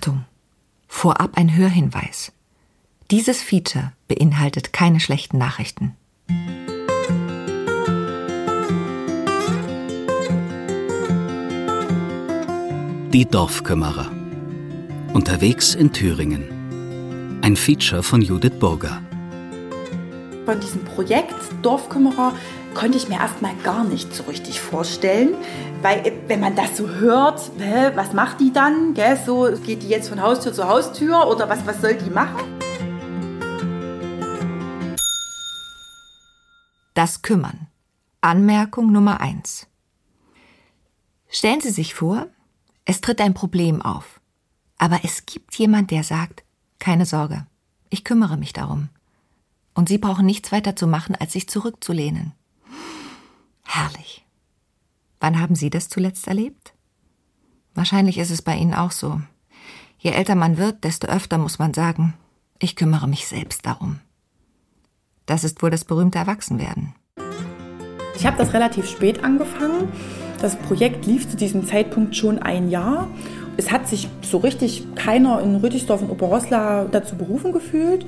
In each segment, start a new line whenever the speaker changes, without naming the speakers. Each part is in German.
Achtung! Vorab ein Hörhinweis. Dieses Feature beinhaltet keine schlechten Nachrichten.
Die Dorfkümmerer. Unterwegs in Thüringen. Ein Feature von Judith Burger.
Von diesem Projekt Dorfkümmerer konnte ich mir erstmal gar nicht so richtig vorstellen, weil äh, wenn man das so hört, was macht die dann? So geht die jetzt von Haustür zu Haustür oder was, was soll die machen?
Das Kümmern. Anmerkung Nummer eins. Stellen Sie sich vor, es tritt ein Problem auf. Aber es gibt jemand, der sagt, keine Sorge, ich kümmere mich darum. Und Sie brauchen nichts weiter zu machen, als sich zurückzulehnen. Herrlich. Wann haben Sie das zuletzt erlebt? Wahrscheinlich ist es bei Ihnen auch so. Je älter man wird, desto öfter muss man sagen, ich kümmere mich selbst darum. Das ist wohl das berühmte Erwachsenwerden.
Ich habe das relativ spät angefangen. Das Projekt lief zu diesem Zeitpunkt schon ein Jahr. Es hat sich so richtig keiner in Rüdigsdorf und Oberosla dazu berufen gefühlt.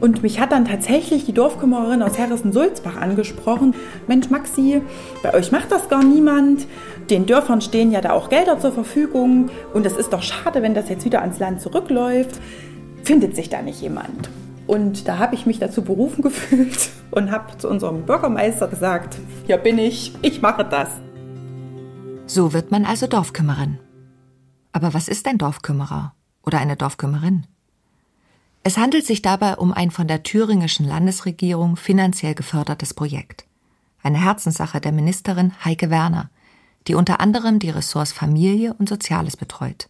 Und mich hat dann tatsächlich die Dorfkümmererin aus Herrissen-Sulzbach angesprochen. Mensch, Maxi, bei euch macht das gar niemand. Den Dörfern stehen ja da auch Gelder zur Verfügung. Und es ist doch schade, wenn das jetzt wieder ans Land zurückläuft. Findet sich da nicht jemand? Und da habe ich mich dazu berufen gefühlt und habe zu unserem Bürgermeister gesagt, hier bin ich, ich mache das.
So wird man also Dorfkümmerin. Aber was ist ein Dorfkümmerer oder eine Dorfkümmerin? Es handelt sich dabei um ein von der thüringischen Landesregierung finanziell gefördertes Projekt. Eine Herzenssache der Ministerin Heike Werner, die unter anderem die Ressorts Familie und Soziales betreut.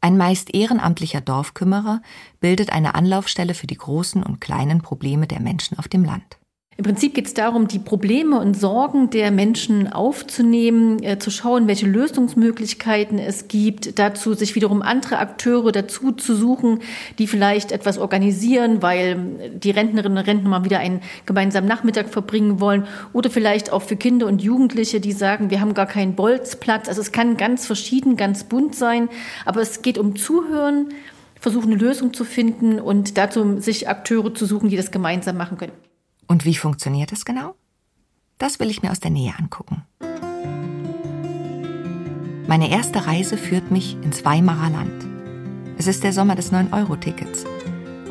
Ein meist ehrenamtlicher Dorfkümmerer bildet eine Anlaufstelle für die großen und kleinen Probleme der Menschen auf dem Land.
Im Prinzip geht es darum, die Probleme und Sorgen der Menschen aufzunehmen, äh, zu schauen, welche Lösungsmöglichkeiten es gibt, dazu sich wiederum andere Akteure dazu zu suchen, die vielleicht etwas organisieren, weil die Rentnerinnen und Rentner mal wieder einen gemeinsamen Nachmittag verbringen wollen oder vielleicht auch für Kinder und Jugendliche, die sagen, wir haben gar keinen Bolzplatz. Also es kann ganz verschieden, ganz bunt sein, aber es geht um Zuhören, versuchen eine Lösung zu finden und dazu sich Akteure zu suchen, die das gemeinsam machen können.
Und wie funktioniert das genau? Das will ich mir aus der Nähe angucken. Meine erste Reise führt mich ins Weimarer Land. Es ist der Sommer des 9-Euro-Tickets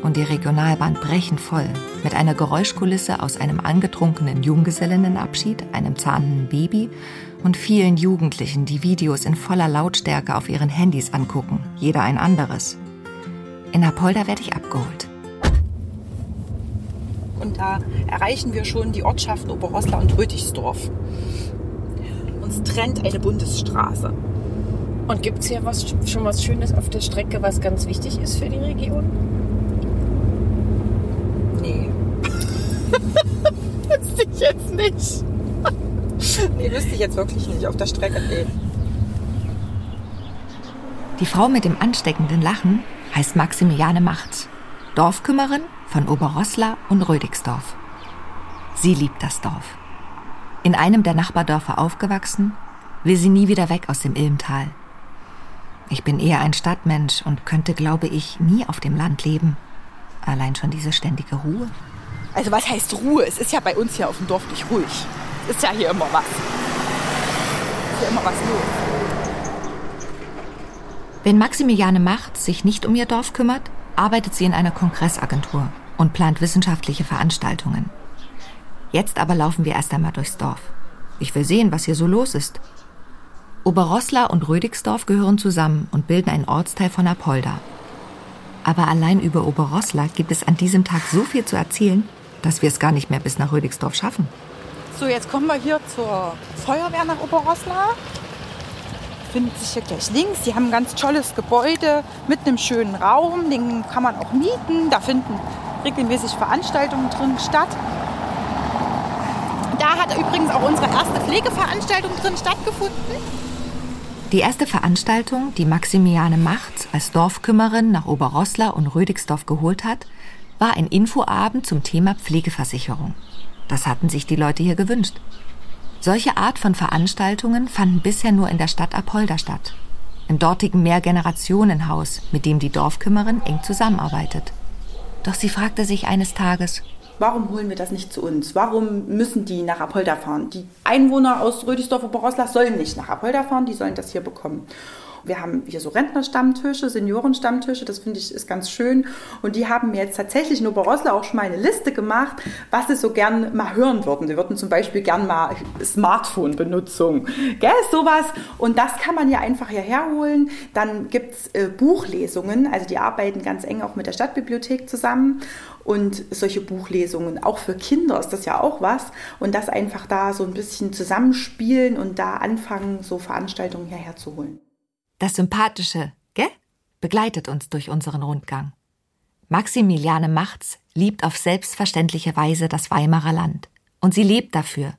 und die Regionalbahn brechend voll mit einer Geräuschkulisse aus einem angetrunkenen Junggesellinnenabschied, einem zahnenden Baby und vielen Jugendlichen, die Videos in voller Lautstärke auf ihren Handys angucken, jeder ein anderes. In Apolda werde ich abgeholt
und da erreichen wir schon die Ortschaften Oberoslar und Rötigsdorf. Uns trennt eine Bundesstraße.
Und gibt es hier was, schon was Schönes auf der Strecke, was ganz wichtig ist für die Region?
Nee. wüsste ich jetzt nicht. nee, wüsste ich jetzt wirklich nicht auf der Strecke. Nee.
Die Frau mit dem ansteckenden Lachen heißt Maximiliane Macht. Dorfkümmerin von Oberrosslar und Rödigsdorf. Sie liebt das Dorf. In einem der Nachbardörfer aufgewachsen, will sie nie wieder weg aus dem Ilmtal. Ich bin eher ein Stadtmensch und könnte, glaube ich, nie auf dem Land leben. Allein schon diese ständige Ruhe.
Also was heißt Ruhe? Es ist ja bei uns hier auf dem Dorf nicht ruhig. Es ist ja hier immer was. Es ist ja immer was los.
Wenn Maximiliane Macht sich nicht um ihr Dorf kümmert, arbeitet sie in einer Kongressagentur und plant wissenschaftliche Veranstaltungen. Jetzt aber laufen wir erst einmal durchs Dorf. Ich will sehen, was hier so los ist. Oberrosslar und Rödigsdorf gehören zusammen und bilden einen Ortsteil von Apolda. Aber allein über Oberrosslar gibt es an diesem Tag so viel zu erzählen, dass wir es gar nicht mehr bis nach Rödigsdorf schaffen.
So, jetzt kommen wir hier zur Feuerwehr nach Oberrosslar findet sich hier gleich links. Die haben ein ganz tolles Gebäude mit einem schönen Raum. Den kann man auch mieten. Da finden regelmäßig Veranstaltungen drin statt. Da hat übrigens auch unsere erste Pflegeveranstaltung drin stattgefunden.
Die erste Veranstaltung, die Maximiliane Macht als Dorfkümmerin nach Oberrosslar und Rödigsdorf geholt hat, war ein Infoabend zum Thema Pflegeversicherung. Das hatten sich die Leute hier gewünscht. Solche Art von Veranstaltungen fanden bisher nur in der Stadt Apolda statt. im dortigen Mehrgenerationenhaus, mit dem die Dorfkümmerin eng zusammenarbeitet. Doch sie fragte sich eines Tages,
Warum holen wir das nicht zu uns? Warum müssen die nach Apolda fahren? Die Einwohner aus Rödisdorf und Borosla sollen nicht nach Apolda fahren, die sollen das hier bekommen. Wir haben hier so Rentnerstammtische, Seniorenstammtische, das finde ich ist ganz schön. Und die haben mir jetzt tatsächlich in Oberosla auch schon mal eine Liste gemacht, was sie so gern mal hören würden. Sie würden zum Beispiel gern mal Smartphone-Benutzung, gell, sowas. Und das kann man ja einfach hierher holen. Dann gibt es äh, Buchlesungen, also die arbeiten ganz eng auch mit der Stadtbibliothek zusammen. Und solche Buchlesungen, auch für Kinder ist das ja auch was. Und das einfach da so ein bisschen zusammenspielen und da anfangen, so Veranstaltungen hierher zu holen.
Das Sympathische, gell? Begleitet uns durch unseren Rundgang. Maximiliane Macht's liebt auf selbstverständliche Weise das Weimarer Land. Und sie lebt dafür,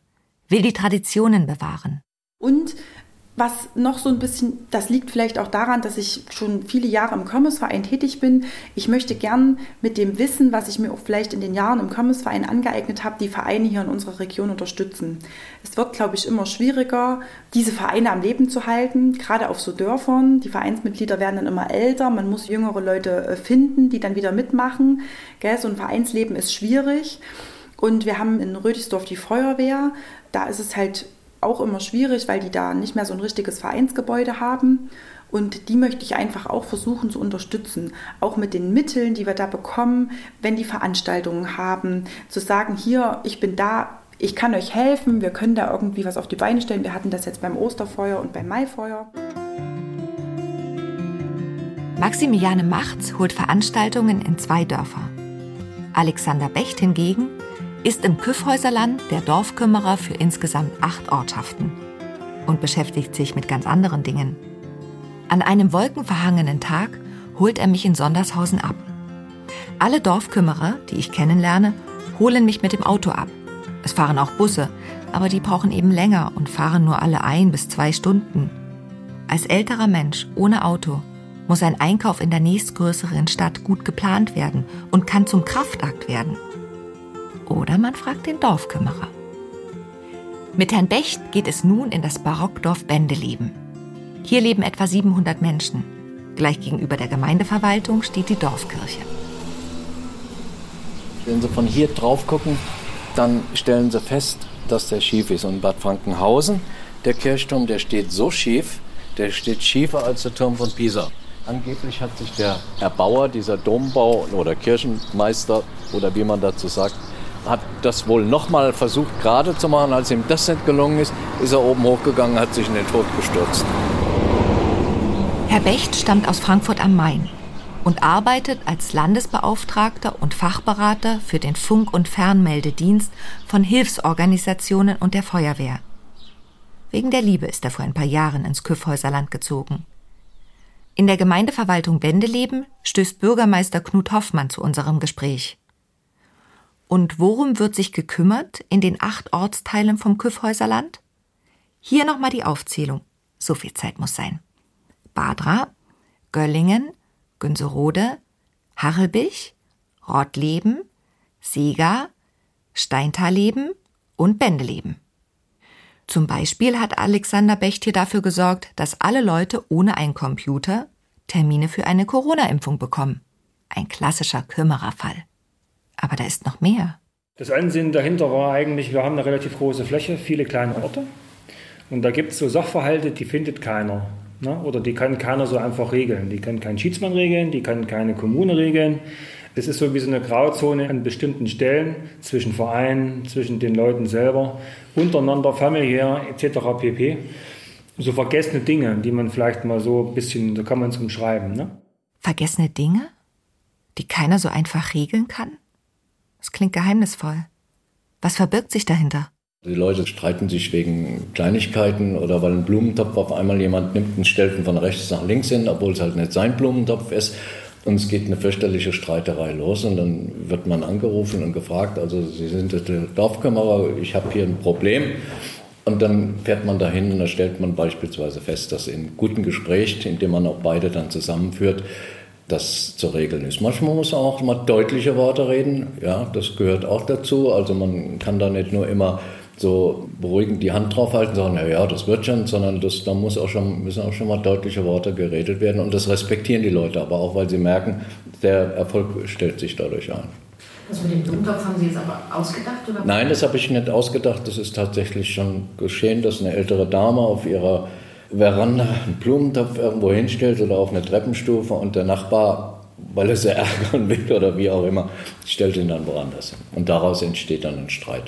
will die Traditionen bewahren.
Und was noch so ein bisschen, das liegt vielleicht auch daran, dass ich schon viele Jahre im Kirmesverein tätig bin. Ich möchte gern mit dem Wissen, was ich mir auch vielleicht in den Jahren im Kirmesverein angeeignet habe, die Vereine hier in unserer Region unterstützen. Es wird, glaube ich, immer schwieriger, diese Vereine am Leben zu halten, gerade auf so Dörfern. Die Vereinsmitglieder werden dann immer älter, man muss jüngere Leute äh, finden, die dann wieder mitmachen. So ein Vereinsleben ist schwierig. Und wir haben in Rödisdorf die Feuerwehr. Da ist es halt auch immer schwierig, weil die da nicht mehr so ein richtiges Vereinsgebäude haben. Und die möchte ich einfach auch versuchen zu unterstützen, auch mit den Mitteln, die wir da bekommen, wenn die Veranstaltungen haben, zu sagen, hier, ich bin da, ich kann euch helfen, wir können da irgendwie was auf die Beine stellen. Wir hatten das jetzt beim Osterfeuer und beim Maifeuer.
Maximiliane Machts holt Veranstaltungen in zwei Dörfer. Alexander Becht hingegen ist im Küffhäuserland der Dorfkümmerer für insgesamt acht Ortschaften und beschäftigt sich mit ganz anderen Dingen. An einem wolkenverhangenen Tag holt er mich in Sondershausen ab. Alle Dorfkümmerer, die ich kennenlerne, holen mich mit dem Auto ab. Es fahren auch Busse, aber die brauchen eben länger und fahren nur alle ein bis zwei Stunden. Als älterer Mensch ohne Auto muss ein Einkauf in der nächstgrößeren Stadt gut geplant werden und kann zum Kraftakt werden. Oder man fragt den Dorfkümmerer. Mit Herrn Becht geht es nun in das Barockdorf Bendeleben. Hier leben etwa 700 Menschen. Gleich gegenüber der Gemeindeverwaltung steht die Dorfkirche.
Wenn Sie von hier drauf gucken, dann stellen Sie fest, dass der schief ist. Und Bad Frankenhausen, der Kirchturm, der steht so schief, der steht schiefer als der Turm von Pisa. Angeblich hat sich der Erbauer dieser Dombau oder Kirchenmeister oder wie man dazu sagt, hat das wohl nochmal versucht gerade zu machen. Als ihm das nicht gelungen ist, ist er oben hochgegangen, hat sich in den Tod gestürzt.
Herr Becht stammt aus Frankfurt am Main und arbeitet als Landesbeauftragter und Fachberater für den Funk- und Fernmeldedienst von Hilfsorganisationen und der Feuerwehr. Wegen der Liebe ist er vor ein paar Jahren ins Küffhäuserland gezogen. In der Gemeindeverwaltung Wendeleben stößt Bürgermeister Knut Hoffmann zu unserem Gespräch. Und worum wird sich gekümmert in den acht Ortsteilen vom Küffhäuserland? Hier nochmal die Aufzählung. So viel Zeit muss sein. Badra, Göllingen, Günserode, Harrelbich, Rottleben, Sega, Steintaleben und Bendeleben. Zum Beispiel hat Alexander Becht hier dafür gesorgt, dass alle Leute ohne einen Computer Termine für eine Corona-Impfung bekommen. Ein klassischer Kümmererfall. Aber da ist noch mehr.
Das Ansinnen dahinter war eigentlich, wir haben eine relativ große Fläche, viele kleine Orte. Und da gibt es so Sachverhalte, die findet keiner. Ne? Oder die kann keiner so einfach regeln. Die kann kein Schiedsmann regeln, die kann keine Kommune regeln. Es ist so wie so eine Grauzone an bestimmten Stellen zwischen Vereinen, zwischen den Leuten selber, untereinander, familiär etc. pp. So vergessene Dinge, die man vielleicht mal so ein bisschen, so kann man es umschreiben. Ne?
Vergessene Dinge, die keiner so einfach regeln kann? Das klingt geheimnisvoll. Was verbirgt sich dahinter?
Die Leute streiten sich wegen Kleinigkeiten oder weil ein Blumentopf auf einmal jemand nimmt und stellt ihn von rechts nach links hin, obwohl es halt nicht sein Blumentopf ist. Und es geht eine fürchterliche Streiterei los und dann wird man angerufen und gefragt, also Sie sind der Dorfkämmerer, ich habe hier ein Problem. Und dann fährt man dahin und da stellt man beispielsweise fest, dass in guten Gespräch, in dem man auch beide dann zusammenführt, das zu regeln ist. Manchmal muss man auch mal deutliche Worte reden, ja, das gehört auch dazu. Also man kann da nicht nur immer so beruhigend die Hand drauf halten, sagen, na ja, das wird schon, sondern das, da muss auch schon, müssen auch schon mal deutliche Worte geredet werden und das respektieren die Leute aber auch, weil sie merken, der Erfolg stellt sich dadurch ein.
Das mit dem Blumentopf haben Sie jetzt aber ausgedacht? Oder?
Nein, das habe ich nicht ausgedacht. Das ist tatsächlich schon geschehen, dass eine ältere Dame auf ihrer Veranda einen Blumentopf irgendwo hinstellt oder auf eine Treppenstufe und der Nachbar, weil er sie ärgern will oder wie auch immer, stellt ihn dann woanders hin. Und daraus entsteht dann ein Streit.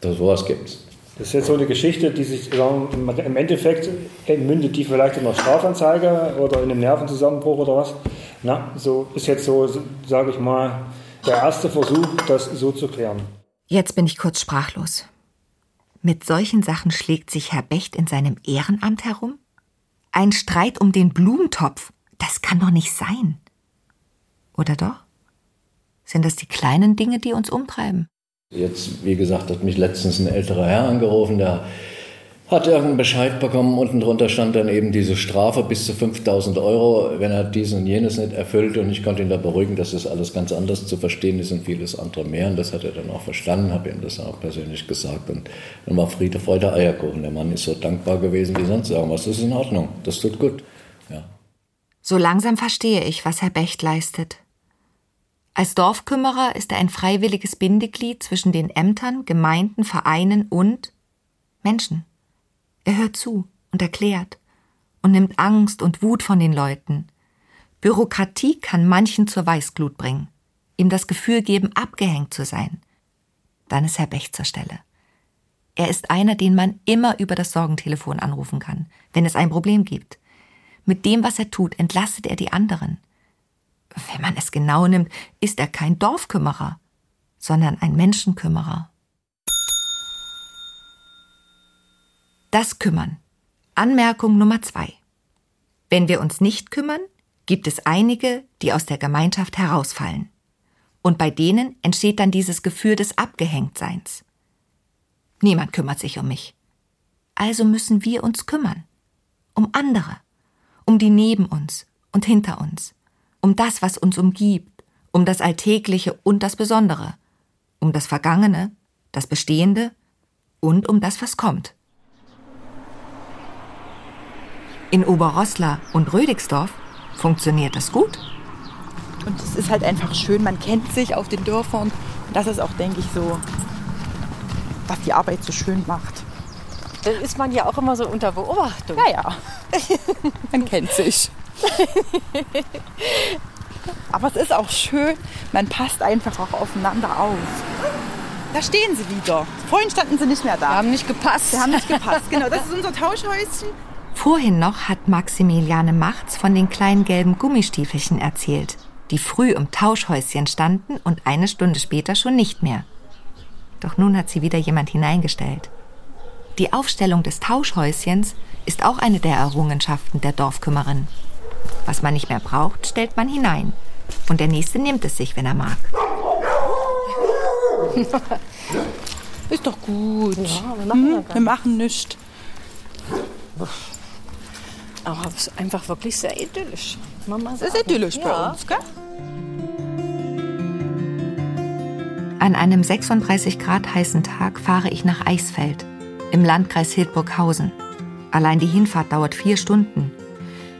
Das sowas gibt's.
Das ist jetzt so eine Geschichte, die sich im Endeffekt mündet die vielleicht in einer Strafanzeige oder in einem Nervenzusammenbruch oder was. Na, so ist jetzt so, sage ich mal, der erste Versuch, das so zu klären.
Jetzt bin ich kurz sprachlos. Mit solchen Sachen schlägt sich Herr Becht in seinem Ehrenamt herum? Ein Streit um den Blumentopf, das kann doch nicht sein. Oder doch? Sind das die kleinen Dinge, die uns umtreiben?
Jetzt, wie gesagt, hat mich letztens ein älterer Herr angerufen, der hat irgendeinen Bescheid bekommen. Unten drunter stand dann eben diese Strafe bis zu 5000 Euro, wenn er dies und jenes nicht erfüllt. Und ich konnte ihn da beruhigen, dass das alles ganz anders zu verstehen ist und vieles andere mehr. Und das hat er dann auch verstanden, habe ihm das auch persönlich gesagt. Und dann war Friede, Freude, Eierkuchen. Der Mann ist so dankbar gewesen wie sonst irgendwas. Das ist in Ordnung. Das tut gut. Ja.
So langsam verstehe ich, was Herr Becht leistet. Als Dorfkümmerer ist er ein freiwilliges Bindeglied zwischen den Ämtern, Gemeinden, Vereinen und Menschen. Er hört zu und erklärt und nimmt Angst und Wut von den Leuten. Bürokratie kann manchen zur Weißglut bringen, ihm das Gefühl geben, abgehängt zu sein. Dann ist Herr Bech zur Stelle. Er ist einer, den man immer über das Sorgentelefon anrufen kann, wenn es ein Problem gibt. Mit dem, was er tut, entlastet er die anderen. Wenn man es genau nimmt, ist er kein Dorfkümmerer, sondern ein Menschenkümmerer. Das Kümmern. Anmerkung Nummer zwei. Wenn wir uns nicht kümmern, gibt es einige, die aus der Gemeinschaft herausfallen. Und bei denen entsteht dann dieses Gefühl des Abgehängtseins. Niemand kümmert sich um mich. Also müssen wir uns kümmern. Um andere. Um die neben uns und hinter uns. Um das, was uns umgibt. Um das Alltägliche und das Besondere. Um das Vergangene, das Bestehende und um das, was kommt. In Oberrosslar und Rödigsdorf funktioniert das gut.
Und es ist halt einfach schön, man kennt sich auf den Dörfern. Und das ist auch, denke ich, so, was die Arbeit so schön macht.
Dann ist man ja auch immer so unter Beobachtung.
Ja, ja. man kennt sich. Aber es ist auch schön, man passt einfach auch aufeinander auf. Da stehen sie wieder. Vorhin standen sie nicht mehr da.
Wir haben nicht gepasst.
Wir haben nicht gepasst, genau. Das ist unser Tauschhäuschen.
Vorhin noch hat Maximiliane Machts von den kleinen gelben Gummistiefelchen erzählt, die früh im Tauschhäuschen standen und eine Stunde später schon nicht mehr. Doch nun hat sie wieder jemand hineingestellt. Die Aufstellung des Tauschhäuschens ist auch eine der Errungenschaften der Dorfkümmerin. Was man nicht mehr braucht, stellt man hinein. Und der Nächste nimmt es sich, wenn er mag.
Ist doch gut.
Ja, wir machen,
hm, wir machen nichts.
Aber es ist einfach wirklich sehr idyllisch.
Mama es ist idyllisch ja. bei uns, gell?
An einem 36 Grad heißen Tag fahre ich nach Eisfeld im Landkreis Hildburghausen. Allein die Hinfahrt dauert vier Stunden.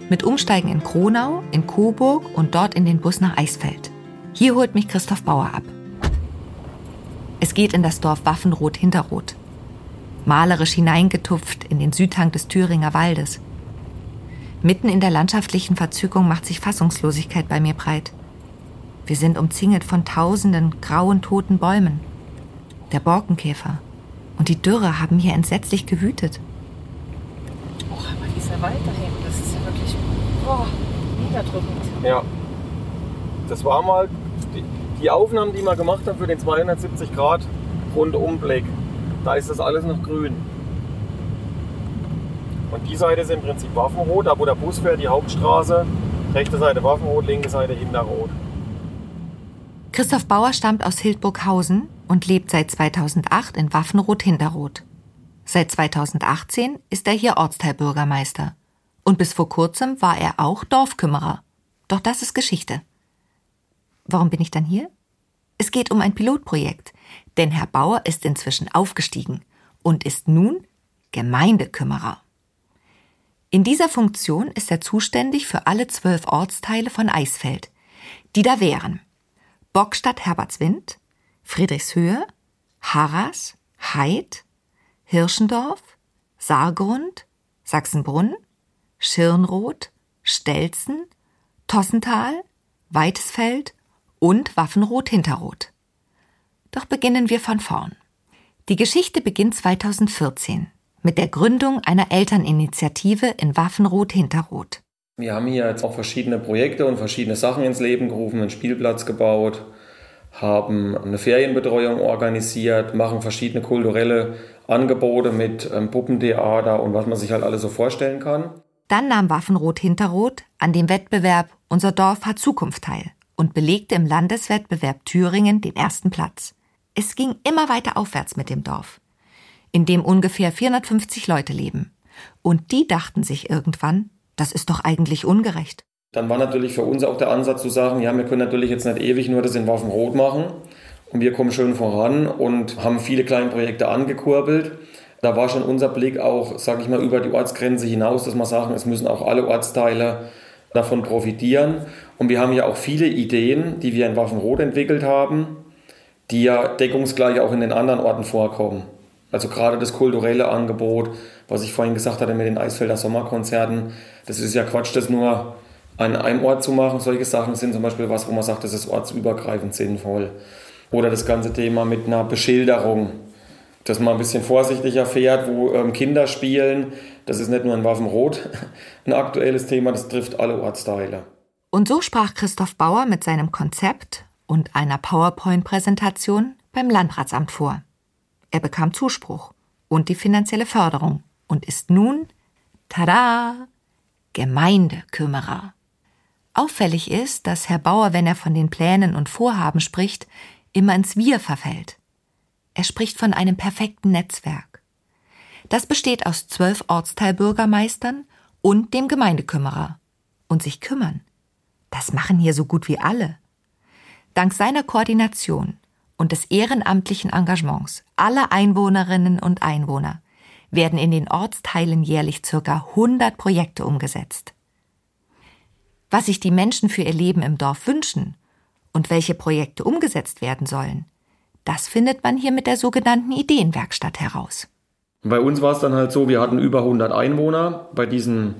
Mit Umsteigen in Kronau, in Coburg und dort in den Bus nach Eisfeld. Hier holt mich Christoph Bauer ab. Es geht in das Dorf Waffenrot-Hinterrot. Malerisch hineingetupft in den Südhang des Thüringer Waldes. Mitten in der landschaftlichen Verzückung macht sich Fassungslosigkeit bei mir breit. Wir sind umzingelt von tausenden grauen, toten Bäumen. Der Borkenkäfer und die Dürre haben hier entsetzlich gewütet.
Oh, aber dieser Wald dahin, das ist ja wirklich oh, niederdrückend.
Ja. Das war mal die, die Aufnahmen, die wir gemacht haben für den 270 Grad Rundumblick. Da ist das alles noch grün. Und die Seite ist im Prinzip Waffenrot, da wo der Bus fährt, die Hauptstraße. Rechte Seite Waffenrot, linke Seite Hinterrot.
Christoph Bauer stammt aus Hildburghausen und lebt seit 2008 in Waffenrot-Hinterrot. Seit 2018 ist er hier Ortsteilbürgermeister. Und bis vor kurzem war er auch Dorfkümmerer. Doch das ist Geschichte. Warum bin ich dann hier? Es geht um ein Pilotprojekt, denn Herr Bauer ist inzwischen aufgestiegen und ist nun Gemeindekümmerer. In dieser Funktion ist er zuständig für alle zwölf Ortsteile von Eisfeld, die da wären Bockstadt Herbertswind, Friedrichshöhe, Harras, Heid, Hirschendorf, Saargrund, Sachsenbrunn, Schirnroth, Stelzen, Tossental, Weitesfeld und Waffenroth-Hinterroth. Doch beginnen wir von vorn. Die Geschichte beginnt 2014 mit der Gründung einer Elterninitiative in Waffenroth-Hinterroth.
Wir haben hier jetzt auch verschiedene Projekte und verschiedene Sachen ins Leben gerufen, einen Spielplatz gebaut, haben eine Ferienbetreuung organisiert, machen verschiedene kulturelle Angebote mit ähm, Puppentheater und was man sich halt alles so vorstellen kann.
Dann nahm Waffenroth-Hinterroth an dem Wettbewerb Unser Dorf hat Zukunft teil und belegte im Landeswettbewerb Thüringen den ersten Platz. Es ging immer weiter aufwärts mit dem Dorf, in dem ungefähr 450 Leute leben. Und die dachten sich irgendwann, das ist doch eigentlich ungerecht.
Dann war natürlich für uns auch der Ansatz zu sagen, ja, wir können natürlich jetzt nicht ewig nur das in Waffenrot machen und wir kommen schön voran und haben viele kleine Projekte angekurbelt. Da war schon unser Blick auch, sage ich mal, über die Ortsgrenze hinaus, dass wir sagen, es müssen auch alle Ortsteile davon profitieren. Und wir haben ja auch viele Ideen, die wir in Waffenrot entwickelt haben, die ja deckungsgleich auch in den anderen Orten vorkommen. Also gerade das kulturelle Angebot, was ich vorhin gesagt hatte mit den Eisfelder Sommerkonzerten, das ist ja Quatsch, das nur an einem Ort zu machen. Solche Sachen sind zum Beispiel was, wo man sagt, das ist ortsübergreifend sinnvoll. Oder das ganze Thema mit einer Beschilderung, dass man ein bisschen vorsichtiger fährt, wo ähm, Kinder spielen. Das ist nicht nur in Waffenrot ein aktuelles Thema, das trifft alle Ortsteile.
Und so sprach Christoph Bauer mit seinem Konzept und einer PowerPoint-Präsentation beim Landratsamt vor. Er bekam Zuspruch und die finanzielle Förderung und ist nun, tada, Gemeindekümmerer. Auffällig ist, dass Herr Bauer, wenn er von den Plänen und Vorhaben spricht, immer ins Wir verfällt. Er spricht von einem perfekten Netzwerk. Das besteht aus zwölf Ortsteilbürgermeistern und dem Gemeindekümmerer. Und sich kümmern. Das machen hier so gut wie alle. Dank seiner Koordination und des ehrenamtlichen Engagements aller Einwohnerinnen und Einwohner werden in den Ortsteilen jährlich circa 100 Projekte umgesetzt was sich die Menschen für ihr Leben im Dorf wünschen und welche Projekte umgesetzt werden sollen, das findet man hier mit der sogenannten Ideenwerkstatt heraus.
Bei uns war es dann halt so, wir hatten über 100 Einwohner bei diesen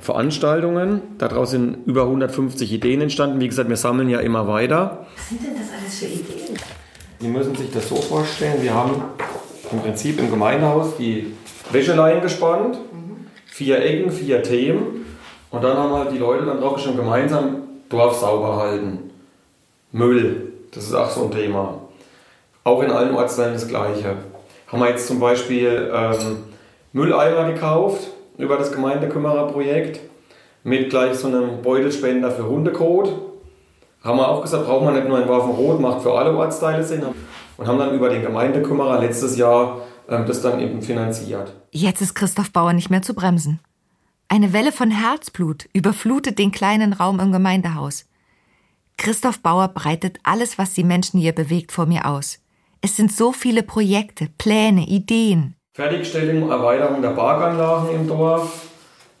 Veranstaltungen. Daraus sind über 150 Ideen entstanden. Wie gesagt, wir sammeln ja immer weiter.
Was sind denn das alles für Ideen?
Sie müssen sich das so vorstellen, wir haben im Prinzip im Gemeindehaus die Wäscheleien gespannt, vier Ecken, vier Themen und dann haben halt die Leute dann drauf schon gemeinsam Dorf sauber halten. Müll, das ist auch so ein Thema. Auch in allen Ortsteilen das Gleiche. Haben wir jetzt zum Beispiel ähm, Mülleimer gekauft über das Gemeindekümmererprojekt mit gleich so einem Beutelspender für Hundekot. Haben wir auch gesagt, braucht man nicht nur in Waffenrot, macht für alle Ortsteile Sinn. Und haben dann über den Gemeindekümmerer letztes Jahr ähm, das dann eben finanziert.
Jetzt ist Christoph Bauer nicht mehr zu bremsen. Eine Welle von Herzblut überflutet den kleinen Raum im Gemeindehaus. Christoph Bauer breitet alles, was die Menschen hier bewegt, vor mir aus. Es sind so viele Projekte, Pläne, Ideen.
Fertigstellung, Erweiterung der Parkanlagen im Dorf,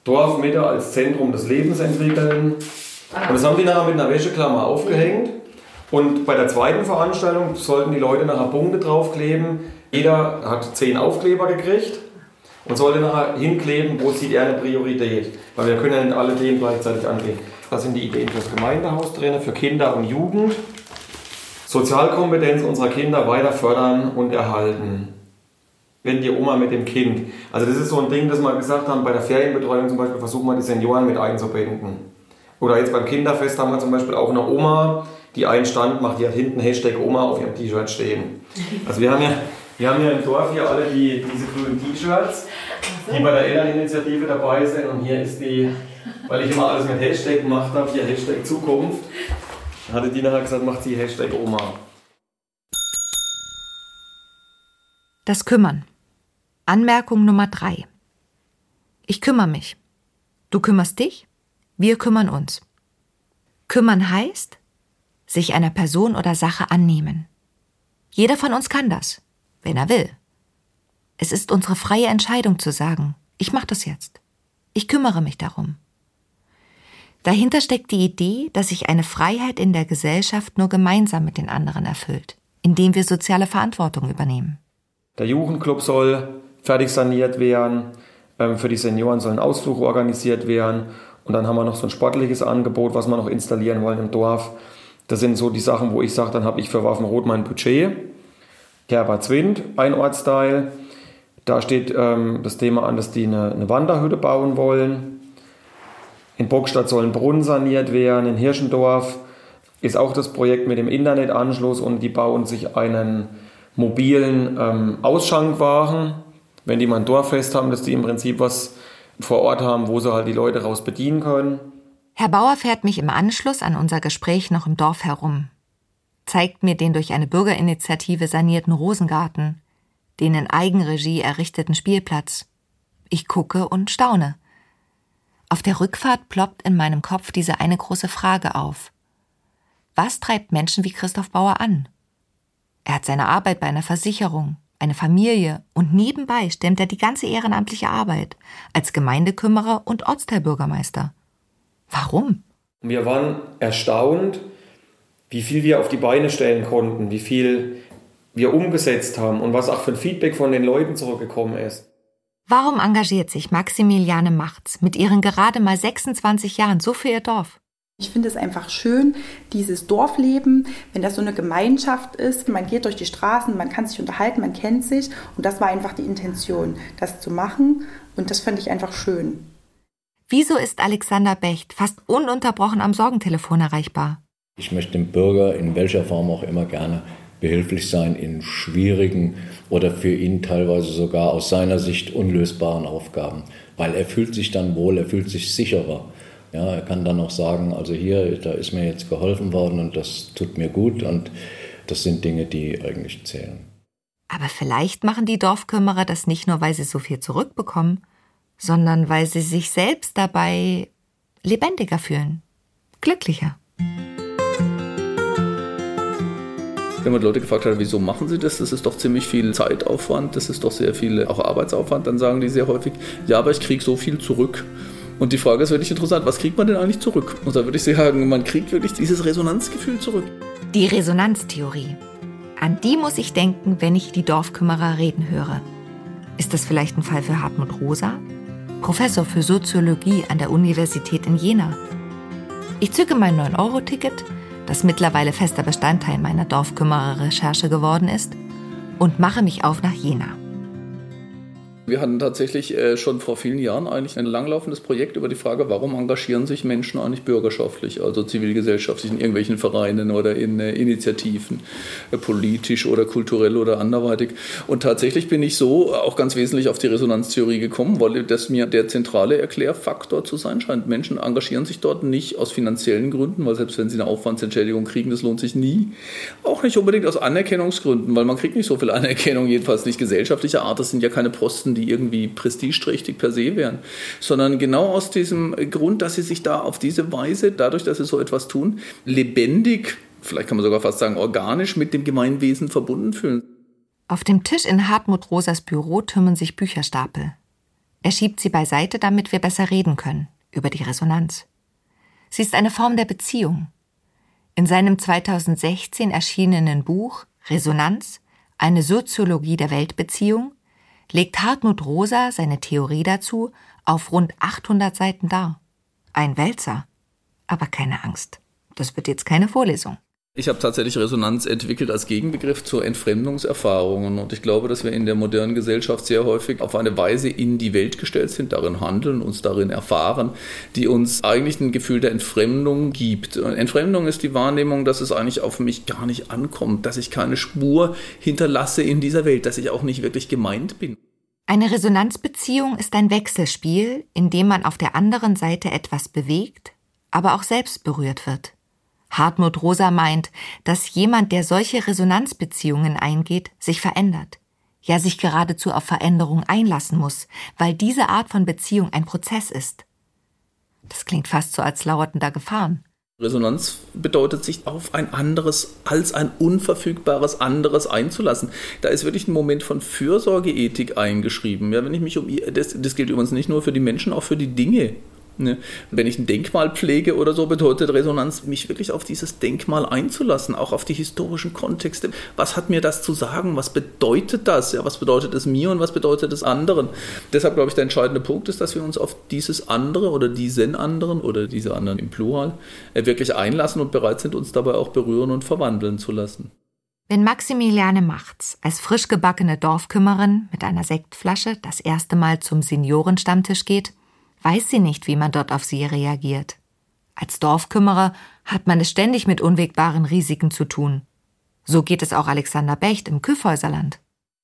Dorfmitte als Zentrum des Lebens entwickeln. Und das haben die nachher mit einer Wäscheklammer aufgehängt. Und bei der zweiten Veranstaltung sollten die Leute nachher Punkte draufkleben. Jeder hat zehn Aufkleber gekriegt und sollte nachher hinkleben, wo sieht er eine Priorität. Weil wir können ja nicht alle Themen gleichzeitig angehen. Da sind die Ideen fürs Gemeindehaus drin, für Kinder und Jugend. Sozialkompetenz unserer Kinder weiter fördern und erhalten. Wenn die Oma mit dem Kind. Also das ist so ein Ding, das wir gesagt haben, bei der Ferienbetreuung zum Beispiel versuchen wir die Senioren mit einzubinden. Oder jetzt beim Kinderfest haben wir zum Beispiel auch eine Oma, die einen Stand macht, die hat hinten Hashtag Oma auf ihrem T-Shirt stehen. Also wir haben ja wir haben ja im Dorf hier alle die, diese grünen T-Shirts, die bei der Elterninitiative dabei sind. Und hier ist die, weil ich immer alles mit Hashtag gemacht habe, hier Hashtag Zukunft. Hatte die nachher gesagt, macht sie Hashtag Oma.
Das Kümmern. Anmerkung Nummer drei. Ich kümmere mich. Du kümmerst dich. Wir kümmern uns. Kümmern heißt, sich einer Person oder Sache annehmen. Jeder von uns kann das wenn er will. Es ist unsere freie Entscheidung zu sagen, ich mache das jetzt. Ich kümmere mich darum. Dahinter steckt die Idee, dass sich eine Freiheit in der Gesellschaft nur gemeinsam mit den anderen erfüllt, indem wir soziale Verantwortung übernehmen.
Der Jugendclub soll fertig saniert werden, ähm, für die Senioren sollen Ausflüge organisiert werden und dann haben wir noch so ein sportliches Angebot, was wir noch installieren wollen im Dorf. Das sind so die Sachen, wo ich sage, dann habe ich für Waffenrot mein Budget. Kerberzwind, ein Ortsteil. Da steht ähm, das Thema an, dass die eine, eine Wanderhütte bauen wollen. In Burgstadt sollen Brunnen saniert werden. In Hirschendorf ist auch das Projekt mit dem Internetanschluss und die bauen sich einen mobilen ähm, Ausschankwagen. Wenn die mal ein Dorffest haben, dass die im Prinzip was vor Ort haben, wo sie halt die Leute raus bedienen können.
Herr Bauer fährt mich im Anschluss an unser Gespräch noch im Dorf herum, zeigt mir den durch eine Bürgerinitiative sanierten Rosengarten, den in Eigenregie errichteten Spielplatz. Ich gucke und staune. Auf der Rückfahrt ploppt in meinem Kopf diese eine große Frage auf. Was treibt Menschen wie Christoph Bauer an? Er hat seine Arbeit bei einer Versicherung, eine Familie und nebenbei stemmt er die ganze ehrenamtliche Arbeit als Gemeindekümmerer und Ortsteilbürgermeister. Warum?
Wir waren erstaunt, wie viel wir auf die Beine stellen konnten, wie viel wir umgesetzt haben und was auch für ein Feedback von den Leuten zurückgekommen ist.
Warum engagiert sich Maximiliane Macht's mit ihren gerade mal 26 Jahren so für ihr Dorf?
Ich finde es einfach schön, dieses Dorfleben, wenn das so eine Gemeinschaft ist, man geht durch die Straßen, man kann sich unterhalten, man kennt sich und das war einfach die Intention, das zu machen und das fand ich einfach schön.
Wieso ist Alexander Becht fast ununterbrochen am Sorgentelefon erreichbar?
Ich möchte dem Bürger in welcher Form auch immer gerne behilflich sein in schwierigen oder für ihn teilweise sogar aus seiner Sicht unlösbaren Aufgaben, weil er fühlt sich dann wohl, er fühlt sich sicherer. Ja, er kann dann auch sagen, also hier, da ist mir jetzt geholfen worden und das tut mir gut und das sind Dinge, die eigentlich zählen.
Aber vielleicht machen die Dorfkümmerer das nicht nur, weil sie so viel zurückbekommen, sondern weil sie sich selbst dabei lebendiger fühlen, glücklicher.
Wenn man Leute gefragt hat, wieso machen sie das, das ist doch ziemlich viel Zeitaufwand, das ist doch sehr viel auch Arbeitsaufwand, dann sagen die sehr häufig, ja, aber ich kriege so viel zurück. Und die Frage ist wirklich interessant, was kriegt man denn eigentlich zurück? Und da würde ich sagen, man kriegt wirklich dieses Resonanzgefühl zurück.
Die Resonanztheorie. An die muss ich denken, wenn ich die Dorfkümmerer reden höre. Ist das vielleicht ein Fall für Hartmut Rosa? Professor für Soziologie an der Universität in Jena. Ich zücke mein 9-Euro-Ticket, das mittlerweile fester Bestandteil meiner Dorfkümmerer-Recherche geworden ist, und mache mich auf nach Jena.
Wir hatten tatsächlich äh, schon vor vielen Jahren eigentlich ein langlaufendes Projekt über die Frage, warum engagieren sich Menschen eigentlich bürgerschaftlich, also zivilgesellschaftlich in irgendwelchen Vereinen oder in äh, Initiativen, äh, politisch oder kulturell oder anderweitig. Und tatsächlich bin ich so auch ganz wesentlich auf die Resonanztheorie gekommen, weil das mir der zentrale Erklärfaktor zu sein scheint. Menschen engagieren sich dort nicht aus finanziellen Gründen, weil selbst wenn sie eine Aufwandsentschädigung kriegen, das lohnt sich nie. Auch nicht unbedingt aus Anerkennungsgründen, weil man kriegt nicht so viel Anerkennung, jedenfalls nicht gesellschaftlicher Art. Das sind ja keine Posten, die irgendwie prestigeträchtig per se wären, sondern genau aus diesem Grund, dass sie sich da auf diese Weise, dadurch, dass sie so etwas tun, lebendig, vielleicht kann man sogar fast sagen organisch mit dem Gemeinwesen verbunden fühlen.
Auf dem Tisch in Hartmut Rosas Büro türmen sich Bücherstapel. Er schiebt sie beiseite, damit wir besser reden können über die Resonanz. Sie ist eine Form der Beziehung. In seinem 2016 erschienenen Buch Resonanz, eine Soziologie der Weltbeziehung legt Hartmut Rosa seine Theorie dazu auf rund 800 Seiten dar. Ein Wälzer. Aber keine Angst. Das wird jetzt keine Vorlesung.
Ich habe tatsächlich Resonanz entwickelt als Gegenbegriff zu Entfremdungserfahrungen und ich glaube, dass wir in der modernen Gesellschaft sehr häufig auf eine Weise in die Welt gestellt sind, darin handeln, uns darin erfahren, die uns eigentlich ein Gefühl der Entfremdung gibt. Entfremdung ist die Wahrnehmung, dass es eigentlich auf mich gar nicht ankommt, dass ich keine Spur hinterlasse in dieser Welt, dass ich auch nicht wirklich gemeint bin.
Eine Resonanzbeziehung ist ein Wechselspiel, in dem man auf der anderen Seite etwas bewegt, aber auch selbst berührt wird. Hartmut Rosa meint, dass jemand, der solche Resonanzbeziehungen eingeht, sich verändert, ja sich geradezu auf Veränderung einlassen muss, weil diese Art von Beziehung ein Prozess ist. Das klingt fast so, als lauerten da Gefahren.
Resonanz bedeutet, sich auf ein anderes als ein unverfügbares anderes einzulassen. Da ist wirklich ein Moment von Fürsorgeethik eingeschrieben. Ja, wenn ich mich um das, das gilt übrigens nicht nur für die Menschen, auch für die Dinge. Ne? Wenn ich ein Denkmal pflege oder so, bedeutet Resonanz, mich wirklich auf dieses Denkmal einzulassen, auch auf die historischen Kontexte. Was hat mir das zu sagen? Was bedeutet das? Ja, was bedeutet es mir und was bedeutet es anderen? Deshalb glaube ich, der entscheidende Punkt ist, dass wir uns auf dieses andere oder diesen anderen oder diese anderen im Plural äh, wirklich einlassen und bereit sind, uns dabei auch berühren und verwandeln zu lassen.
Wenn Maximiliane Machts als frisch gebackene Dorfkümmerin mit einer Sektflasche das erste Mal zum Seniorenstammtisch geht, weiß sie nicht, wie man dort auf sie reagiert. Als Dorfkümmerer hat man es ständig mit unwegbaren Risiken zu tun. So geht es auch Alexander Becht im Küffhäuserland.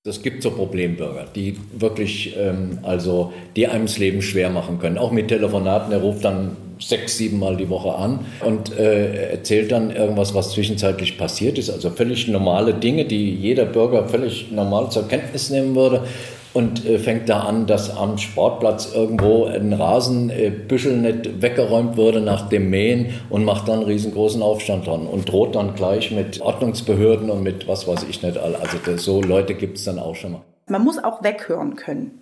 Es gibt so Problembürger, die wirklich, ähm, also, die einem das Leben schwer machen können. Auch mit Telefonaten. Er ruft dann sechs, sieben Mal die Woche an und äh, erzählt dann irgendwas, was zwischenzeitlich passiert ist. Also völlig normale Dinge, die jeder Bürger völlig normal zur Kenntnis nehmen würde und äh, fängt da an, dass am Sportplatz irgendwo ein Rasenbüschel äh, nicht weggeräumt wurde nach dem Mähen und macht dann einen riesengroßen Aufstand dran und droht dann gleich mit Ordnungsbehörden und mit was weiß ich nicht. Also das, so Leute gibt es dann auch schon mal.
Man muss auch weghören können.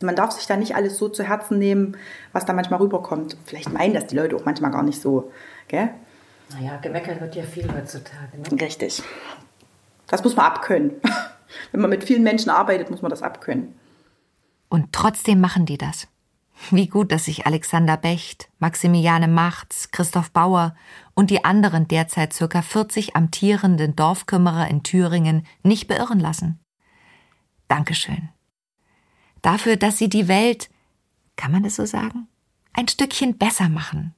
Man darf sich da nicht alles so zu Herzen nehmen, was da manchmal rüberkommt. Vielleicht meinen das die Leute auch manchmal gar nicht so. Gell?
Naja, gemeckert wird ja viel heutzutage. Ne?
Richtig. Das muss man abkönnen. Wenn man mit vielen Menschen arbeitet, muss man das abkönnen.
Und trotzdem machen die das. Wie gut, dass sich Alexander Becht, Maximiliane Machts, Christoph Bauer und die anderen derzeit circa 40 amtierenden Dorfkümmerer in Thüringen nicht beirren lassen. Dankeschön. Dafür, dass sie die Welt, kann man das so sagen, ein Stückchen besser machen.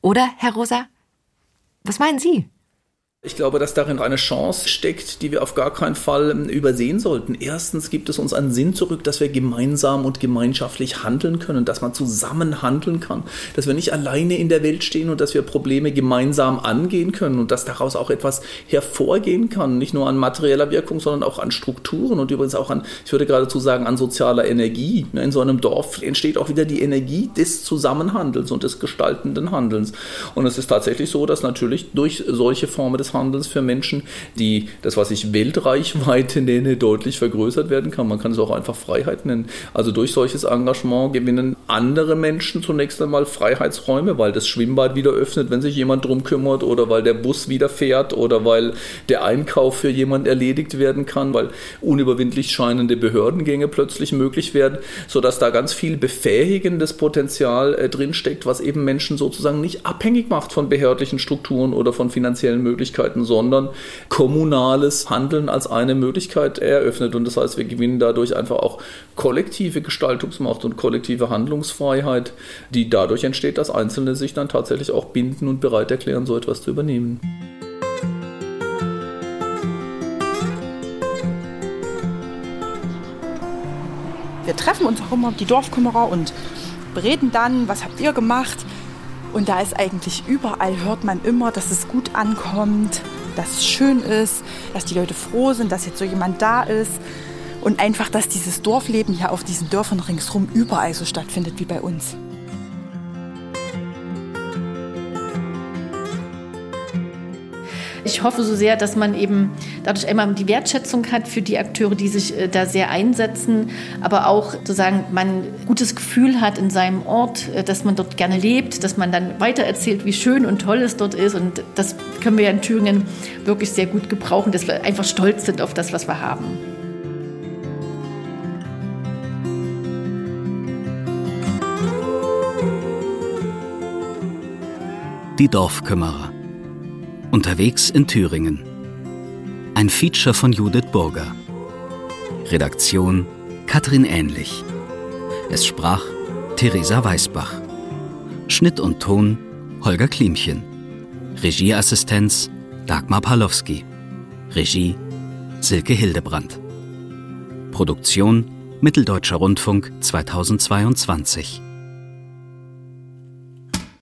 Oder, Herr Rosa? Was meinen Sie?
Ich glaube, dass darin eine Chance steckt, die wir auf gar keinen Fall ähm, übersehen sollten. Erstens gibt es uns einen Sinn zurück, dass wir gemeinsam und gemeinschaftlich handeln können, dass man zusammen handeln kann, dass wir nicht alleine in der Welt stehen und dass wir Probleme gemeinsam angehen können und dass daraus auch etwas hervorgehen kann, nicht nur an materieller Wirkung, sondern auch an Strukturen und übrigens auch an, ich würde geradezu sagen, an sozialer Energie. In so einem Dorf entsteht auch wieder die Energie des Zusammenhandelns und des gestaltenden Handelns. Und es ist tatsächlich so, dass natürlich durch solche Formen des Handels für Menschen, die das, was ich Weltreichweite nenne, deutlich vergrößert werden kann. Man kann es auch einfach Freiheit nennen. Also durch solches Engagement gewinnen andere Menschen zunächst einmal Freiheitsräume, weil das Schwimmbad wieder öffnet, wenn sich jemand drum kümmert oder weil der Bus wieder fährt oder weil der Einkauf für jemand erledigt werden kann, weil unüberwindlich scheinende Behördengänge plötzlich möglich werden, sodass da ganz viel befähigendes Potenzial äh, drinsteckt, was eben Menschen sozusagen nicht abhängig macht von behördlichen Strukturen oder von finanziellen Möglichkeiten Möglichkeiten, sondern kommunales Handeln als eine Möglichkeit eröffnet. Und das heißt, wir gewinnen dadurch einfach auch kollektive Gestaltungsmacht und kollektive Handlungsfreiheit, die dadurch entsteht, dass Einzelne sich dann tatsächlich auch binden und bereit erklären, so etwas zu übernehmen.
Wir treffen uns auch immer, die Dorfkümmerer, und reden dann, was habt ihr gemacht? Und da ist eigentlich überall, hört man immer, dass es gut ankommt, dass es schön ist, dass die Leute froh sind, dass jetzt so jemand da ist. Und einfach, dass dieses Dorfleben hier auf diesen Dörfern ringsherum überall so stattfindet wie bei uns.
Ich hoffe so sehr, dass man eben dadurch einmal die Wertschätzung hat für die Akteure, die sich äh, da sehr einsetzen, aber auch sozusagen man ein gutes Gefühl hat in seinem Ort, äh, dass man dort gerne lebt, dass man dann weitererzählt, wie schön und toll es dort ist. Und das können wir ja in Thüringen wirklich sehr gut gebrauchen, dass wir einfach stolz sind auf das, was wir haben.
Die Dorfkümmerer Unterwegs in Thüringen. Ein Feature von Judith Burger. Redaktion Katrin Ähnlich. Es sprach Theresa Weißbach. Schnitt und Ton Holger Klimchen. Regieassistenz Dagmar Palowski. Regie Silke Hildebrandt. Produktion Mitteldeutscher Rundfunk 2022.